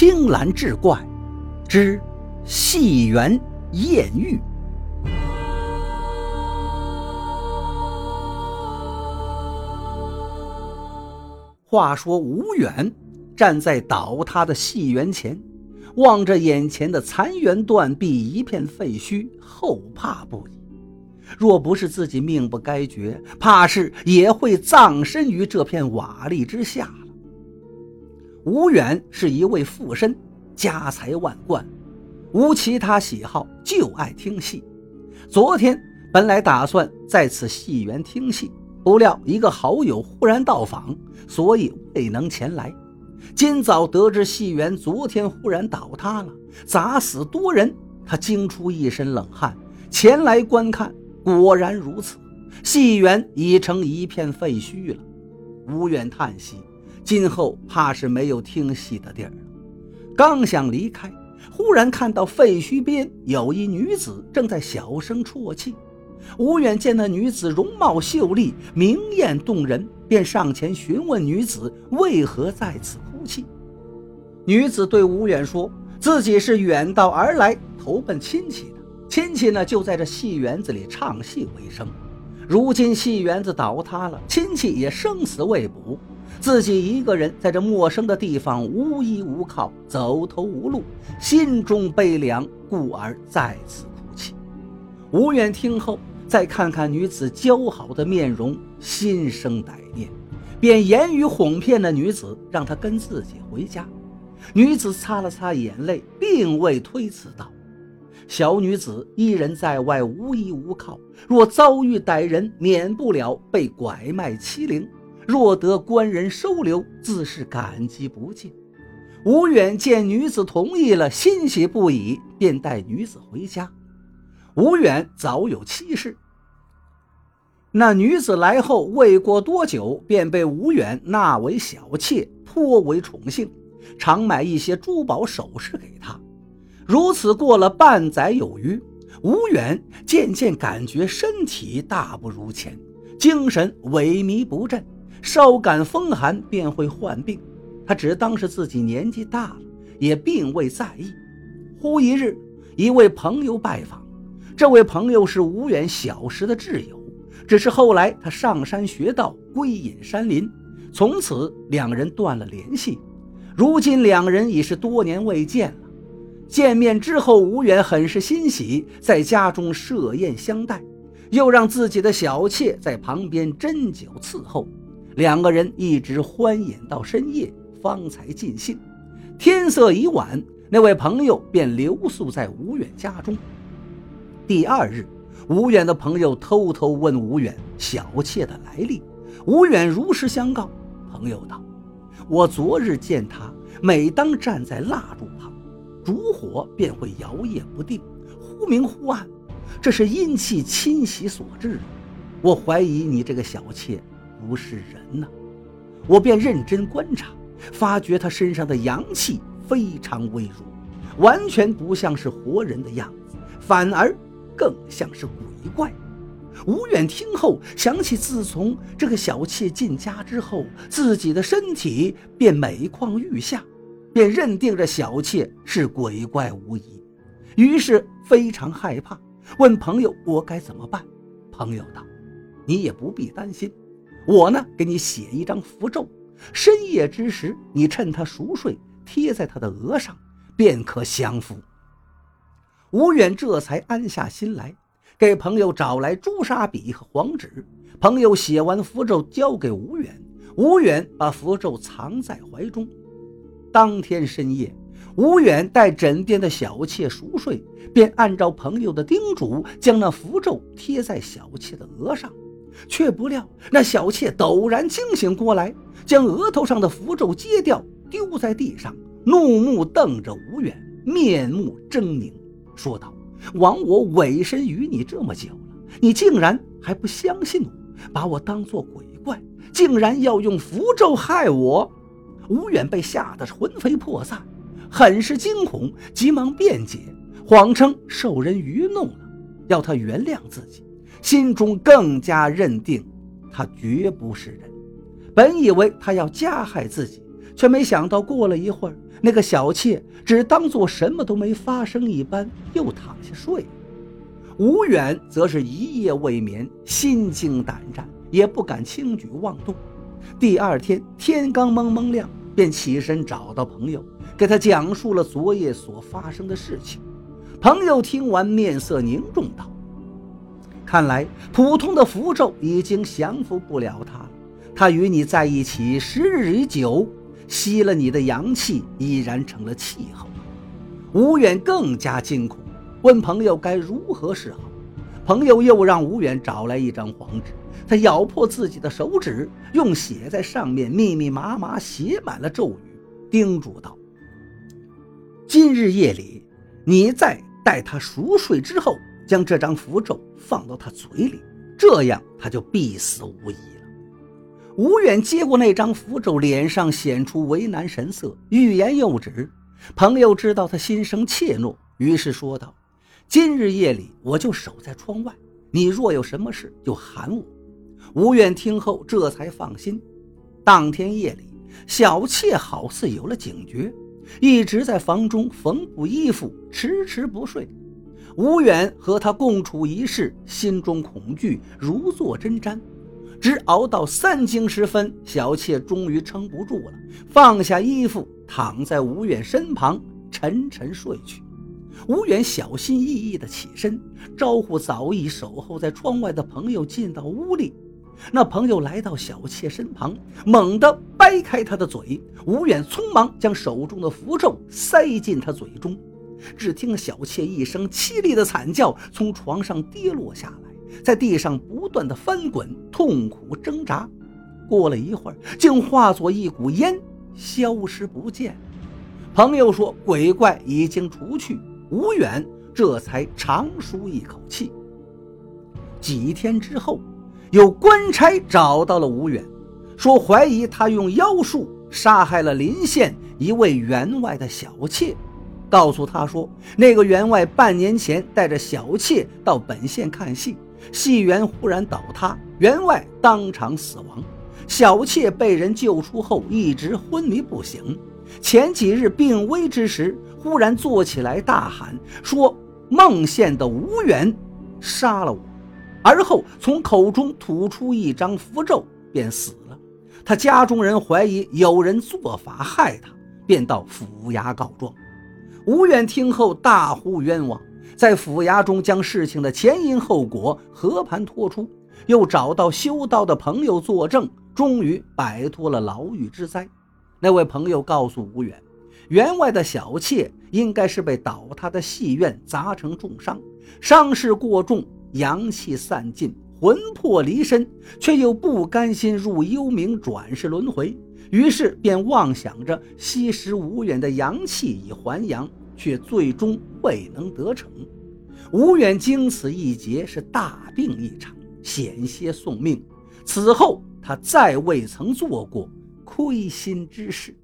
青蓝志怪之戏园艳遇。话说吴远站在倒塌的戏园前，望着眼前的残垣断壁、一片废墟，后怕不已。若不是自己命不该绝，怕是也会葬身于这片瓦砾之下。吴远是一位富绅，家财万贯，无其他喜好，就爱听戏。昨天本来打算在此戏园听戏，不料一个好友忽然到访，所以未能前来。今早得知戏园昨天忽然倒塌了，砸死多人，他惊出一身冷汗，前来观看。果然如此，戏园已成一片废墟了。吴远叹息，今后怕是没有听戏的地儿了。刚想离开，忽然看到废墟边有一女子正在小声啜泣。吴远见那女子容貌秀丽，明艳动人，便上前询问女子为何在此哭泣。女子对吴远说，自己是远道而来，投奔亲戚的。亲戚呢，就在这戏园子里唱戏为生。如今戏园子倒塌了，亲戚也生死未卜，自己一个人在这陌生的地方无依无靠，走投无路，心中悲凉，故而再次哭泣。吴远听后，再看看女子姣好的面容，心生歹念，便言语哄骗那女子，让她跟自己回家。女子擦了擦眼泪，并未推辞道。小女子一人在外，无依无靠，若遭遇歹人，免不了被拐卖欺凌。若得官人收留，自是感激不尽。吴远见女子同意了，欣喜不已，便带女子回家。吴远早有妻室，那女子来后未过多久，便被吴远纳为小妾，颇为宠幸，常买一些珠宝首饰给她。如此过了半载有余，吴远渐渐感觉身体大不如前，精神萎靡不振，稍感风寒便会患病。他只当是自己年纪大了，也并未在意。忽一日，一位朋友拜访，这位朋友是吴远小时的挚友，只是后来他上山学道，归隐山林，从此两人断了联系。如今两人已是多年未见了。见面之后，吴远很是欣喜，在家中设宴相待，又让自己的小妾在旁边斟酒伺候。两个人一直欢饮到深夜，方才尽兴。天色已晚，那位朋友便留宿在吴远家中。第二日，吴远的朋友偷偷问吴远小妾的来历，吴远如实相告。朋友道：“我昨日见她，每当站在蜡烛旁。”烛火便会摇曳不定，忽明忽暗，这是阴气侵袭所致。我怀疑你这个小妾不是人呐，我便认真观察，发觉他身上的阳气非常微弱，完全不像是活人的样子，反而更像是鬼怪。吴远听后想起，自从这个小妾进家之后，自己的身体便每况愈下。便认定这小妾是鬼怪无疑，于是非常害怕，问朋友：“我该怎么办？”朋友道：“你也不必担心，我呢给你写一张符咒，深夜之时，你趁他熟睡，贴在他的额上，便可降服。”吴远这才安下心来，给朋友找来朱砂笔和黄纸。朋友写完符咒，交给吴远，吴远把符咒藏在怀中。当天深夜，吴远待枕边的小妾熟睡，便按照朋友的叮嘱，将那符咒贴在小妾的额上。却不料那小妾陡然惊醒过来，将额头上的符咒揭掉，丢在地上，怒目瞪着吴远，面目狰狞，说道：“枉我委身于你这么久了，你竟然还不相信我，把我当做鬼怪，竟然要用符咒害我！”吴远被吓得魂飞魄散，很是惊恐，急忙辩解，谎称受人愚弄了，要他原谅自己，心中更加认定他绝不是人。本以为他要加害自己，却没想到过了一会儿，那个小妾只当做什么都没发生一般，又躺下睡了。吴远则是一夜未眠，心惊胆战，也不敢轻举妄动。第二天天刚蒙蒙亮，便起身找到朋友，给他讲述了昨夜所发生的事情。朋友听完，面色凝重道：“看来普通的符咒已经降服不了他了。他与你在一起时日已久，吸了你的阳气，已然成了气候。”吴远更加惊恐，问朋友该如何是好。朋友又让吴远找来一张黄纸，他咬破自己的手指，用血在上面密密麻麻写满了咒语，叮嘱道：“今日夜里，你在。”待他熟睡之后，将这张符咒放到他嘴里，这样他就必死无疑了。吴远接过那张符咒，脸上显出为难神色，欲言又止。朋友知道他心生怯懦，于是说道：“今日夜里我就守在窗外，你若有什么事就喊我。”吴远听后这才放心。当天夜里，小妾好似有了警觉。一直在房中缝补衣服，迟迟不睡。吴远和他共处一室，心中恐惧如坐针毡。直熬到三更时分，小妾终于撑不住了，放下衣服，躺在吴远身旁，沉沉睡去。吴远小心翼翼地起身，招呼早已守候在窗外的朋友进到屋里。那朋友来到小妾身旁，猛地掰开她的嘴。吴远匆忙将手中的符咒塞进她嘴中。只听小妾一声凄厉的惨叫，从床上跌落下来，在地上不断的翻滚，痛苦挣扎。过了一会儿，竟化作一股烟，消失不见。朋友说：“鬼怪已经除去。”吴远这才长舒一口气。几天之后。有官差找到了吴远，说怀疑他用妖术杀害了临县一位员外的小妾，告诉他说那个员外半年前带着小妾到本县看戏，戏园忽然倒塌，员外当场死亡，小妾被人救出后一直昏迷不醒，前几日病危之时，忽然坐起来大喊说孟县的吴远杀了我。而后从口中吐出一张符咒，便死了。他家中人怀疑有人做法害他，便到府衙告状。吴远听后大呼冤枉，在府衙中将事情的前因后果和盘托出，又找到修道的朋友作证，终于摆脱了牢狱之灾。那位朋友告诉吴远，员外的小妾应该是被倒塌的戏院砸成重伤，伤势过重。阳气散尽，魂魄离身，却又不甘心入幽冥转世轮回，于是便妄想着吸食吴远的阳气以还阳，却最终未能得逞。吴远经此一劫是大病一场，险些送命。此后他再未曾做过亏心之事。